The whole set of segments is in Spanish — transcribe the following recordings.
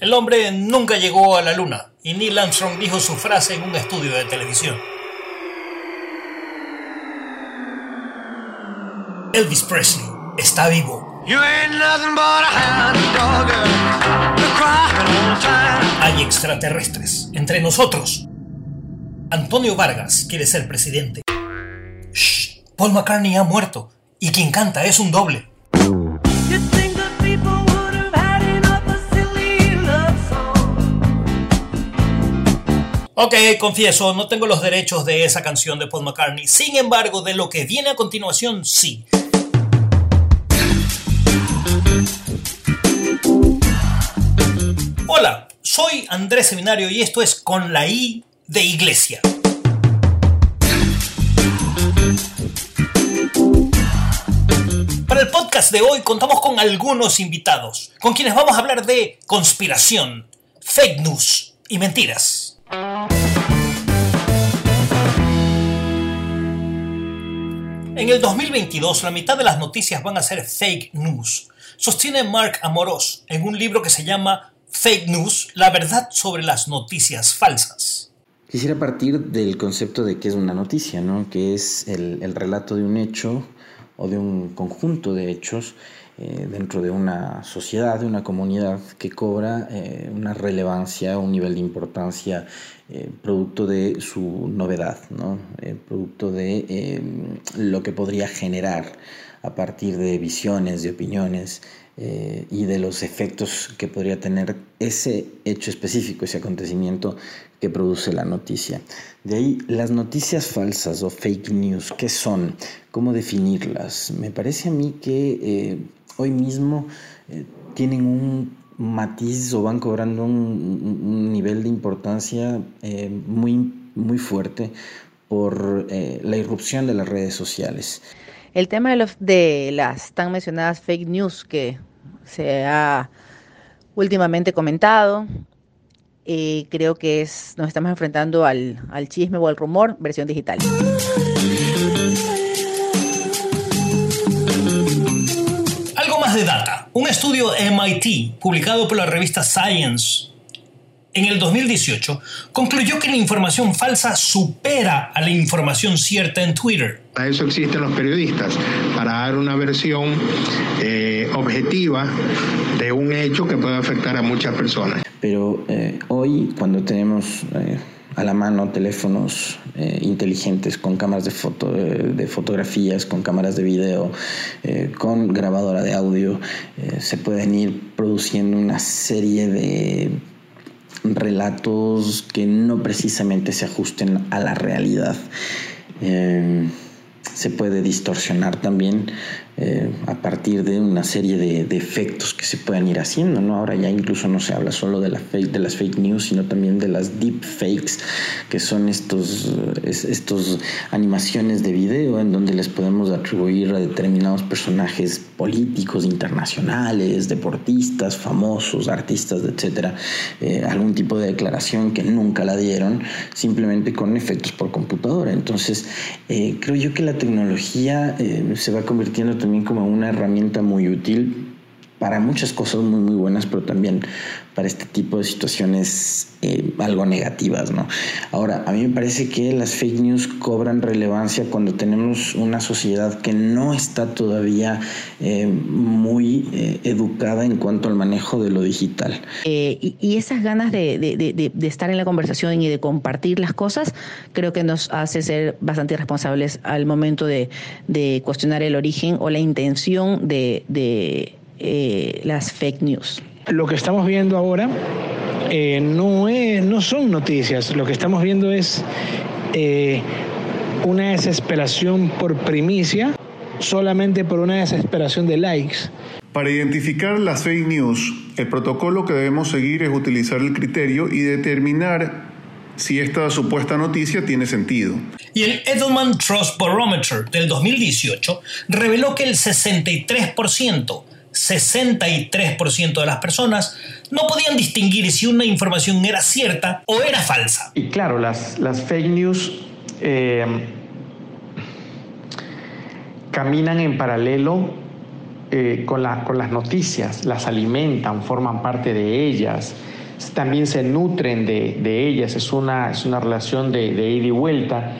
El hombre nunca llegó a la luna y Neil Armstrong dijo su frase en un estudio de televisión. Elvis Presley está vivo. Hay extraterrestres entre nosotros. Antonio Vargas quiere ser presidente. Shh, Paul McCartney ha muerto y quien canta es un doble. Ok, confieso, no tengo los derechos de esa canción de Paul McCartney. Sin embargo, de lo que viene a continuación, sí. Hola, soy Andrés Seminario y esto es Con la I de Iglesia. Para el podcast de hoy contamos con algunos invitados, con quienes vamos a hablar de conspiración, fake news y mentiras. En el 2022, la mitad de las noticias van a ser fake news. Sostiene Mark Amoros en un libro que se llama Fake News, la verdad sobre las noticias falsas. Quisiera partir del concepto de qué es una noticia, ¿no? que es el, el relato de un hecho o de un conjunto de hechos eh, dentro de una sociedad, de una comunidad que cobra eh, una relevancia, un nivel de importancia eh, producto de su novedad, ¿no? producto de lo que podría generar a partir de visiones, de opiniones y de los efectos que podría tener ese hecho específico, ese acontecimiento que produce la noticia. De ahí las noticias falsas o fake news, ¿qué son? ¿Cómo definirlas? Me parece a mí que hoy mismo eh, tienen un matiz o van cobrando un, nivel de importancia eh, muy, muy fuerte por eh, la irrupción de las redes sociales. El tema de, los, de las tan mencionadas fake news que se ha últimamente comentado, creo que es, nos estamos enfrentando al, al chisme o al rumor versión digital. Un estudio MIT, publicado por la revista Science en el 2018, concluyó que la información falsa supera a la información cierta en Twitter. Para eso existen los periodistas, para dar una versión eh, objetiva de un hecho que puede afectar a muchas personas. Pero eh, hoy, cuando tenemos... Eh, a la mano teléfonos eh, inteligentes con cámaras de, foto, eh, de fotografías, con cámaras de video, eh, con grabadora de audio, se pueden ir produciendo una serie de relatos que no precisamente se ajusten a la realidad. Se puede distorsionar también eh, a partir de una serie de, efectos que se puedan ir haciendo, ¿no? Ahora ya incluso no se habla solo de, la fake, de las fake news, sino también de las deep fakes, que son estos, estos animaciones de video en donde les podemos atribuir a determinados personajes políticos, internacionales, deportistas, famosos, artistas, etcétera, eh, algún tipo de declaración que nunca la dieron, simplemente con efectos por computadora. Entonces, eh, creo yo que la tecnología se va convirtiendo también como una herramienta muy útil para muchas cosas muy muy buenas, pero también para este tipo de situaciones eh, algo negativas, ¿no? Ahora, a mí me parece que las fake news cobran relevancia cuando tenemos una sociedad que no está todavía eh, muy eh, educada en cuanto al manejo de lo digital. Y, esas ganas de, de, estar en la conversación y de compartir las cosas, creo que nos hace ser bastante responsables al momento de, cuestionar el origen o la intención de eh, las fake news. Lo que estamos viendo ahora eh, no, es, no son noticias, lo que estamos viendo es eh, una desesperación por primicia, solamente por una desesperación de likes. Para identificar las fake news, el protocolo que debemos seguir es utilizar el criterio y determinar si esta supuesta noticia tiene sentido. Y el Edelman Trust Barometer del 2018 reveló que el 63% 63% de las personas no podían distinguir si una información era cierta o era falsa. Y claro, las, las fake news eh, caminan en paralelo eh, con, con las noticias, las alimentan, forman parte de ellas. también se nutren de, ellas, es una, es una relación de, ida y vuelta.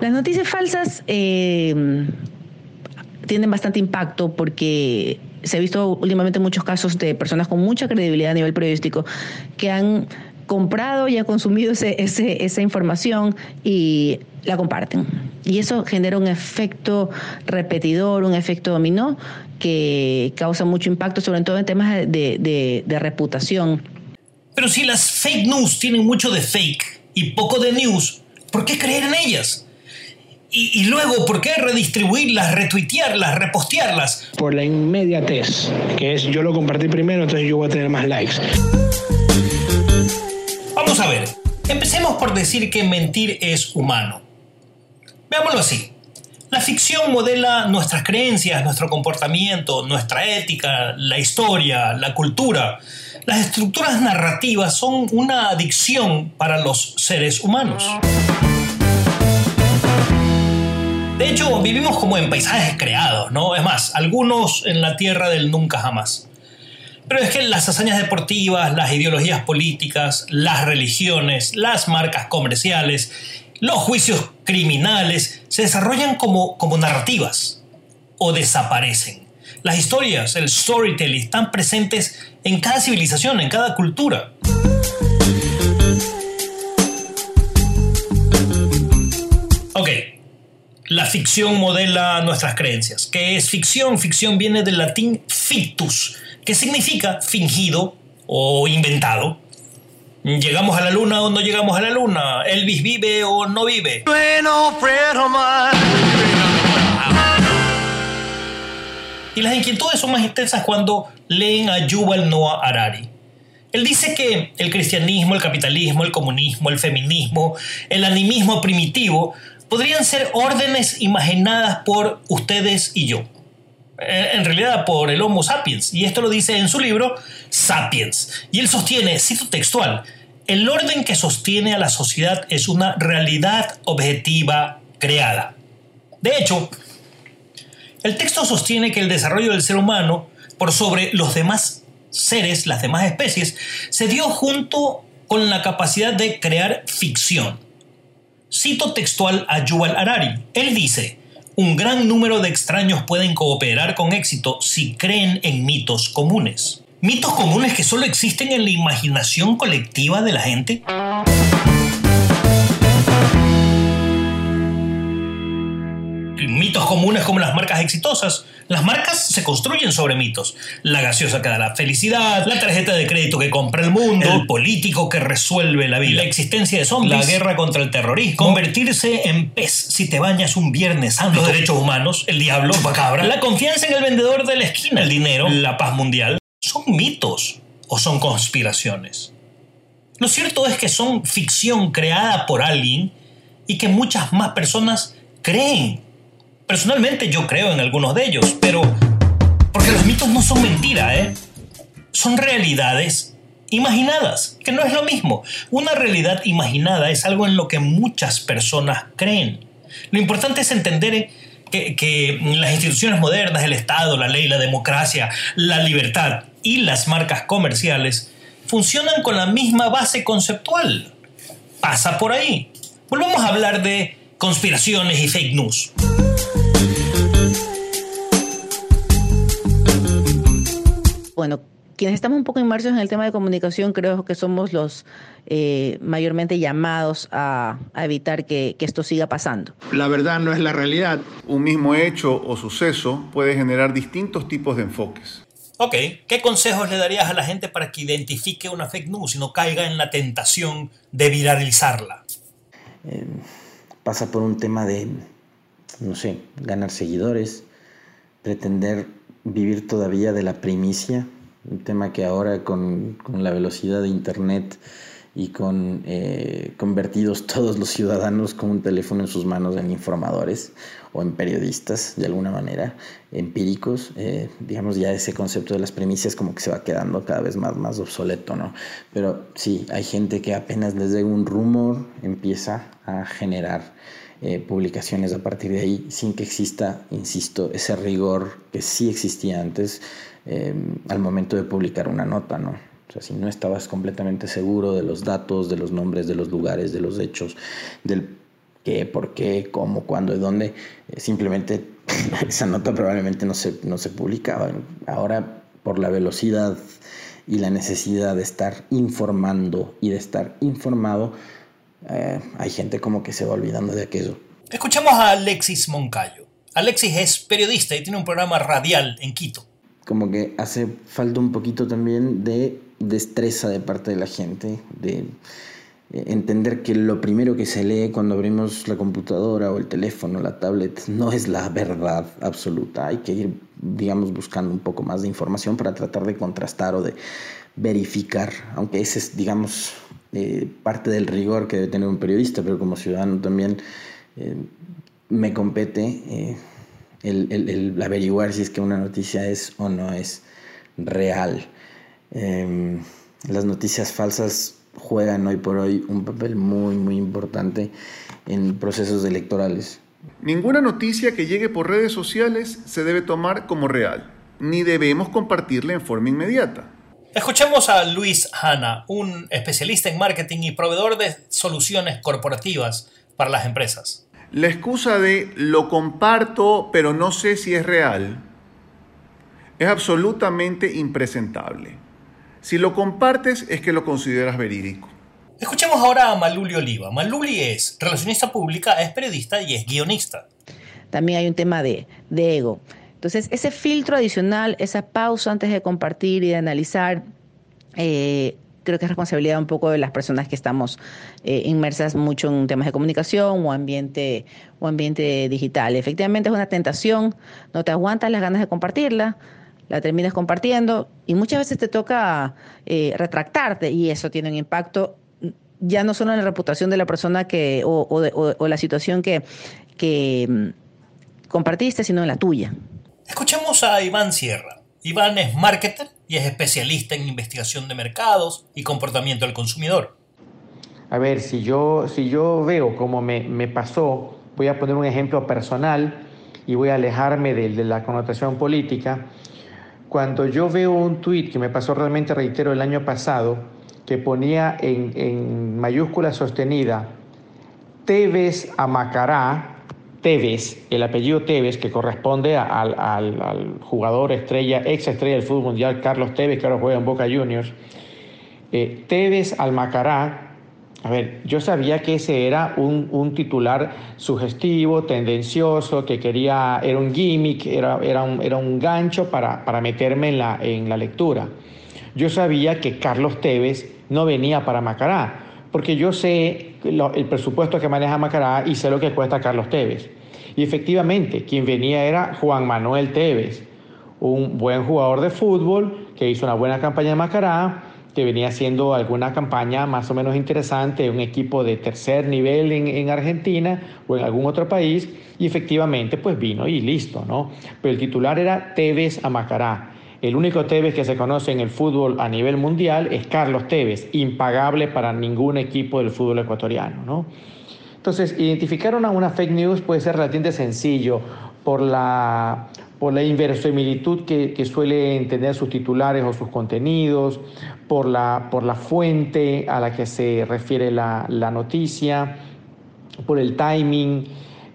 Las noticias falsas eh, tienen bastante impacto porque se ha visto últimamente muchos casos de personas con mucha credibilidad a nivel periodístico que han comprado y han consumido ese, esa información y la comparten. Y eso genera un efecto repetidor, un efecto dominó que causa mucho impacto, sobre todo en temas de, de reputación. Pero si las fake news tienen mucho de fake y poco de news, ¿por qué creer en ellas? Y, luego, ¿por qué redistribuirlas, retuitearlas, repostearlas? Por la inmediatez, que es yo lo compartí primero, entonces yo voy a tener más likes. Vamos a ver, empecemos por decir que mentir es humano. Veámoslo así. La ficción modela nuestras creencias, nuestro comportamiento, nuestra ética, la historia, la cultura. Las estructuras narrativas son una adicción para los seres humanos. De hecho, vivimos como en paisajes creados, ¿no? Es más, algunos en la tierra del nunca jamás. Pero es que las hazañas deportivas, las ideologías políticas, las religiones, las marcas comerciales, los juicios criminales se desarrollan como, como narrativas o desaparecen. Las historias, el storytelling, están presentes en cada civilización, en cada cultura. La ficción modela nuestras creencias. ¿Qué es ficción? Ficción viene del latín fictus, que significa fingido o inventado. ¿Llegamos a la luna o no llegamos a la luna? ¿Elvis vive o no vive? Y las inquietudes son más intensas cuando leen a Yuval Noah Harari. Él dice que el cristianismo, el capitalismo, el comunismo, el feminismo, el animismo primitivo podrían ser órdenes imaginadas por ustedes y yo. En realidad por el Homo sapiens. Y esto lo dice en su libro Sapiens. Y él sostiene, cito textual, el orden que sostiene a la sociedad es una realidad objetiva creada. De hecho, el texto sostiene que el desarrollo del ser humano por sobre los demás seres, las demás especies, se dio junto con la capacidad de crear ficción. Cito textual a Yuval Harari. Él dice, un gran número de extraños pueden cooperar con éxito si creen en mitos comunes. ¿Mitos comunes que solo existen en la imaginación colectiva de la gente? Comunes como las marcas exitosas. Las marcas se construyen sobre mitos. La gaseosa que da la felicidad, la tarjeta de crédito que compra el mundo, el político que resuelve la vida, la existencia de zombies, la guerra contra el terrorismo, convertirse en pez si te bañas un viernes santo, los derechos humanos, el diablo, cabra, la confianza en el vendedor de la esquina, el dinero, la paz mundial. ¿Son mitos o son conspiraciones? Lo cierto es que son ficción creada por alguien y que muchas más personas creen Personalmente yo creo en algunos de ellos, pero... Porque los mitos no son mentira, ¿eh? Son realidades imaginadas, que no es lo mismo. Una realidad imaginada es algo en lo que muchas personas creen. Lo importante es entender que, que, las instituciones modernas, el Estado, la ley, la democracia, la libertad y las marcas comerciales funcionan con la misma base conceptual. Pasa por ahí. Volvamos a hablar de conspiraciones y fake news. Bueno, quienes estamos un poco inmersos en el tema de comunicación, creo que somos los eh, mayormente llamados a, evitar que, esto siga pasando. La verdad no es la realidad. Un mismo hecho o suceso puede generar distintos tipos de enfoques. Ok, ¿qué consejos le darías a la gente para que identifique una fake news y no caiga en la tentación de viralizarla? Eh, pasa por un tema de, no sé, ganar seguidores, pretender vivir todavía de la primicia, un tema que ahora con, la velocidad de Internet y con eh, convertidos todos los ciudadanos con un teléfono en sus manos en informadores o en periodistas de alguna manera empíricos, eh, digamos ya ese concepto de las primicias como que se va quedando cada vez más, más obsoleto, ¿no? Pero sí, hay gente que apenas les dé un rumor empieza a generar eh, publicaciones a partir de ahí, sin que exista, insisto, ese rigor que sí existía antes em, al momento de publicar una nota, ¿no? sea, si no estabas completamente seguro de los datos, de los nombres, de los lugares, de los hechos, del qué, por qué, cómo, cuándo y dónde, eh, simplemente esa nota probablemente no se, no se publicaba. Ahora, por la velocidad y la necesidad de estar informando y de estar informado, eh, hay gente como que se va olvidando de aquello. Escuchamos a Alexis Moncayo. Alexis es periodista y tiene un programa radial en Quito. Como que hace falta un poquito también de destreza de parte de la gente, de eh, entender que lo primero que se lee cuando abrimos la computadora o el teléfono, la tablet, no es la verdad absoluta. Hay que ir, digamos, buscando un poco más de información para tratar de contrastar o de verificar, aunque ese es, digamos, eh, parte del rigor que debe tener un periodista, pero como ciudadano también eh, me compete el, averiguar si es que una noticia es o no es real. Em, las noticias falsas juegan hoy por hoy un papel muy, muy importante en procesos electorales. Ninguna noticia que llegue por redes sociales se debe tomar como real, ni debemos compartirla en forma inmediata. Escuchemos a Luis Hanna, un especialista en marketing y proveedor de soluciones corporativas para las empresas. La excusa de lo comparto pero no sé si es real es absolutamente impresentable. Si lo compartes es que lo consideras verídico. Escuchemos ahora a Maluli Oliva. Maluli es relacionista pública, es periodista y es guionista. También hay un tema de, ego. Entonces, ese filtro adicional, esa pausa antes de compartir y de analizar, eh, creo que es responsabilidad un poco de las personas que estamos eh, inmersas mucho en temas de comunicación o ambiente, o ambiente digital. Efectivamente es una tentación, no te aguantas las ganas de compartirla, la terminas compartiendo y muchas veces te toca eh, retractarte y eso tiene un impacto ya no solo en la reputación de la persona que o, la situación que, que mm, compartiste, sino en la tuya. Escuchemos a Iván Sierra. Iván es marketer y es especialista en investigación de mercados y comportamiento del consumidor. A ver, si yo, si yo veo cómo me, pasó, voy a poner un ejemplo personal y voy a alejarme de, la connotación política cuando yo veo un tuit que me pasó realmente, reitero, el año pasado, que ponía en, mayúscula sostenida, Tevez a Macará, Tevez, el apellido Tevez, que corresponde al, jugador estrella, ex estrella del fútbol mundial, Carlos Tevez, que ahora juega en Boca Juniors, eh, Tevez al Macará, a ver, yo sabía que ese era un, titular sugestivo, tendencioso, que quería, era un gimmick, era, era, un, era un gancho para, para meterme en la, en la lectura. Yo sabía que Carlos Tevez no venía para Macará, porque yo sé el presupuesto que maneja Macará y sé lo que cuesta Carlos Tevez. Y efectivamente, quien venía era Juan Manuel Tevez, un buen jugador de fútbol que hizo una buena campaña en Macará que venía haciendo alguna campaña más o menos interesante, un equipo de tercer nivel en, Argentina o en algún otro país, y efectivamente pues vino y listo, ¿no? Pero el titular era Tevez Amacará. El único Tevez que se conoce en el fútbol a nivel mundial es Carlos Tevez, impagable para ningún equipo del fútbol ecuatoriano, ¿no? Entonces, identificar una, una fake news puede ser relativamente sencillo por la, por la inverosimilitud que, que suelen tener sus titulares o sus contenidos, por la, por la fuente a la que se refiere la, la noticia, por el timing,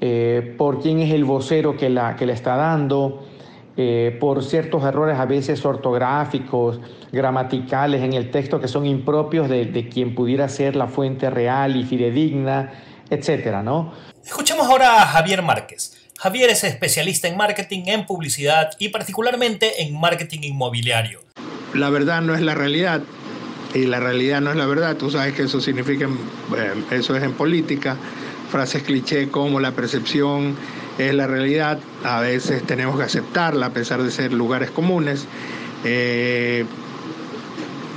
eh, por quién es el vocero que la, que le está dando, eh, por ciertos errores a veces ortográficos, gramaticales en el texto que son impropios de, de quien pudiera ser la fuente real y fidedigna, etcétera, ¿no? Escuchemos ahora a Javier Márquez. Javier es especialista en marketing, en publicidad y particularmente en marketing inmobiliario la verdad no es la realidad y la realidad no es la verdad. Tú sabes que eso significa, eh, eso es en política, frases cliché como la percepción es la realidad, a veces tenemos que aceptarla a pesar de ser lugares comunes. Eh,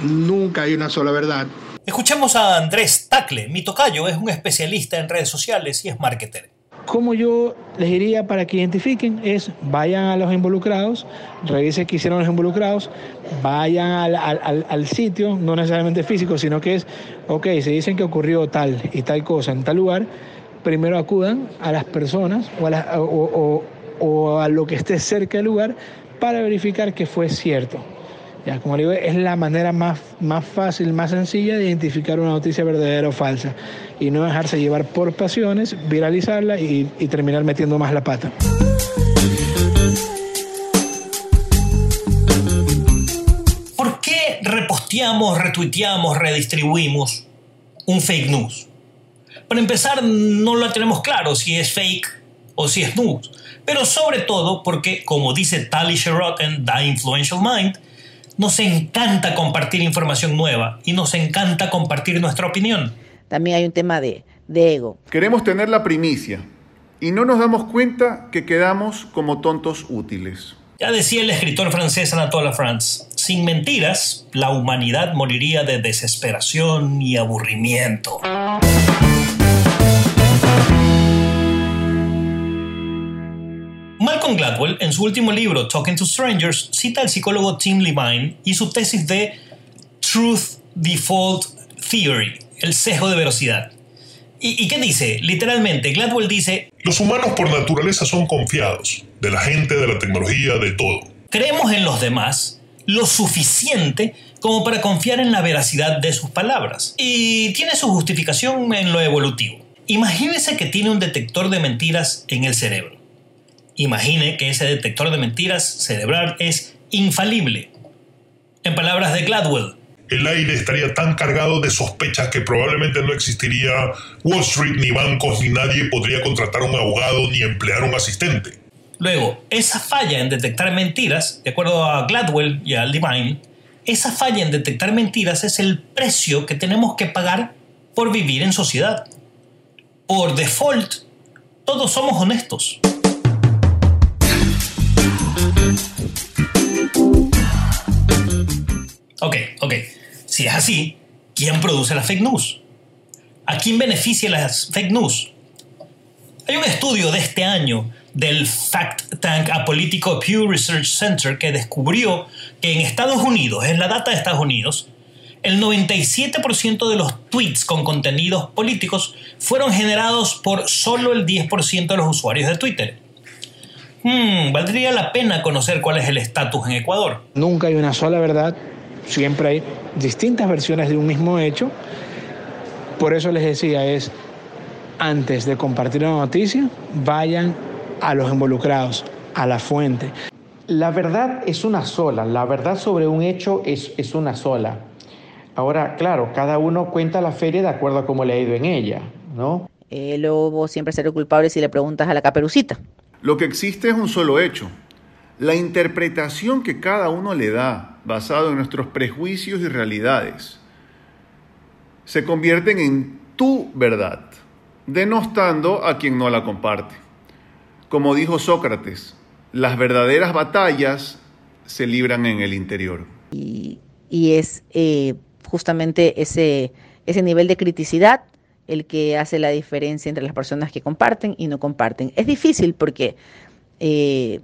nunca hay una sola verdad. Escuchemos a Andrés Tacle, mi tocayo, es un especialista en redes sociales y es marketer. Como yo les diría para que identifiquen es vayan a los involucrados, revisen qué hicieron los involucrados, vayan al, sitio, no necesariamente físico, sino que es, ok, se dicen que ocurrió tal y tal cosa en tal lugar, primero acudan a las personas o a, lo que esté cerca del lugar para verificar que fue cierto. Ya, como digo, es la manera más, más fácil, más sencilla de identificar una noticia verdadera o falsa y no dejarse llevar por pasiones, viralizarla y, y terminar metiendo más la pata. ¿Por qué reposteamos, retuiteamos, redistribuimos un fake news? Para empezar, no lo tenemos claro si es fake o si es news. Pero sobre todo porque, como dice Tali Sherrod en The Influential Mind, nos encanta compartir información nueva y nos encanta compartir nuestra opinión. También hay un tema de, de ego. Queremos tener la primicia y no nos damos cuenta que quedamos como tontos útiles. Ya decía el escritor francés Anatole France, sin mentiras, la humanidad moriría de desesperación y aburrimiento. Malcolm Gladwell, en su último libro, Talking to Strangers, cita al psicólogo Tim Levine y su tesis de Truth Default Theory, el sesgo de velocidad. ¿Y, ¿Y, qué dice? Literalmente, Gladwell dice... Los humanos por naturaleza son confiados, de la gente, de la tecnología, de todo. Creemos en los demás lo suficiente como para confiar en la veracidad de sus palabras. Y tiene su justificación en lo evolutivo. Imagínese que tiene un detector de mentiras en el cerebro. Imagine que ese detector de mentiras cerebral es infalible. En palabras de Gladwell, el aire estaría tan cargado de sospechas que probablemente no existiría Wall Street, ni bancos, ni nadie podría contratar un abogado ni emplear un asistente. Luego, esa falla en detectar mentiras, de acuerdo a Gladwell y a Levine, esa falla en detectar mentiras es el precio que tenemos que pagar por vivir en sociedad. Por default, todos somos honestos. Si es así, ¿quién produce las fake news? ¿A quién beneficia las fake news? Hay un estudio de este año del Fact Tank apolítico Pew Research Center que descubrió que en Estados Unidos, en la data de Estados Unidos, el 97% de los tweets con contenidos políticos fueron generados por solo el 10% de los usuarios de Twitter. Hmm, valdría la pena conocer cuál es el estatus en Ecuador. Nunca hay una sola verdad, siempre hay distintas versiones de un mismo hecho. Por eso les decía, es antes de compartir una noticia, vayan a los involucrados, a la fuente. La verdad es una sola, la verdad sobre un hecho es, es una sola. Ahora, claro, cada uno cuenta la feria de acuerdo a cómo le ha ido en ella, ¿no? El lobo siempre será culpable si le preguntas a la caperucita. Lo que existe es un solo hecho. La interpretación que cada uno le da, basado en nuestros prejuicios y realidades, se convierten en tu verdad, denostando a quien no la comparte. Como dijo Sócrates, las verdaderas batallas se libran en el interior. Y, es eh, justamente ese, ese nivel de criticidad el que hace la diferencia entre las personas que comparten y no comparten. Es difícil porque eh,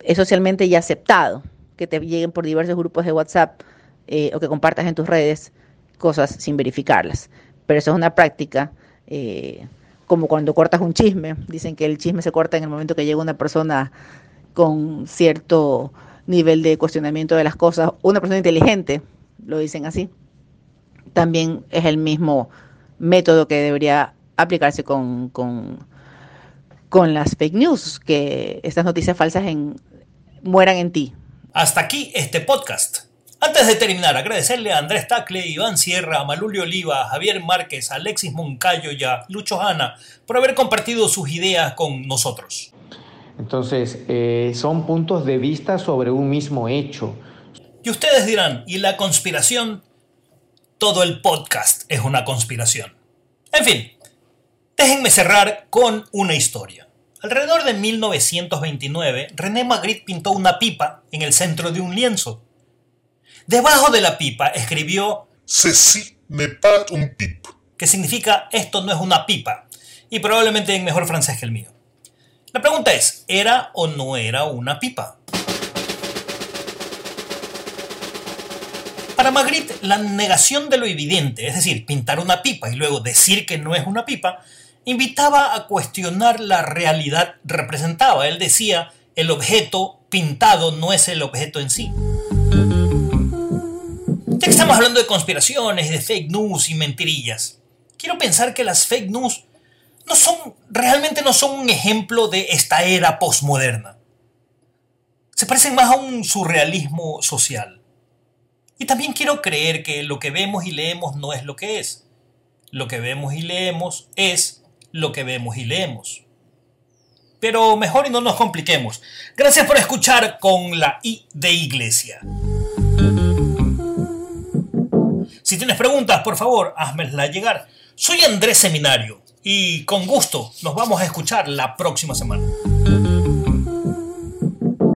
es socialmente ya aceptado que te lleguen por diversos grupos de WhatsApp eh, o que compartas en tus redes cosas sin verificarlas. Pero eso es una práctica eh, como cuando cortas un chisme. Dicen que el chisme se corta en el momento que llega una persona con cierto nivel de cuestionamiento de las cosas, una persona inteligente, lo dicen así. También es el mismo método que debería aplicarse con, con, con, las fake news, que estas noticias falsas en, mueran en ti. Hasta aquí este podcast. Antes de terminar, agradecerle a Andrés Tacle, Iván Sierra, a Malulio Oliva, a Javier Márquez, a Alexis Moncayo y a Lucho Hanna por haber compartido sus ideas con nosotros. Entonces, eh, son puntos de vista sobre un mismo hecho. Y ustedes dirán, ¿y la conspiración? Todo el podcast es una conspiración. En fin, déjenme cerrar con una historia. Alrededor de 1929, René Magritte pintó una pipa en el centro de un lienzo. Debajo de la pipa escribió Ceci n'est pas un pip, que significa esto no es una pipa, y probablemente en mejor francés que el mío. La pregunta es, ¿era o no era una pipa? Para Magritte, la negación de lo evidente, es decir, pintar una pipa y luego decir que no es una pipa, invitaba a cuestionar la realidad representada. Él decía, el objeto pintado no es el objeto en sí. estamos hablando de conspiraciones, de fake news y mentirillas. Quiero pensar que las fake news no son, realmente no son un ejemplo de esta era postmoderna. Se parecen más a un surrealismo social. Y también quiero creer que lo que vemos y leemos no es lo que es. Lo que vemos y leemos es lo que vemos y leemos. Pero mejor y no nos compliquemos. Gracias por escuchar con la I de Iglesia. Si tienes preguntas, por favor, házmelas llegar. Soy Andrés Seminario y con gusto nos vamos a escuchar la próxima semana.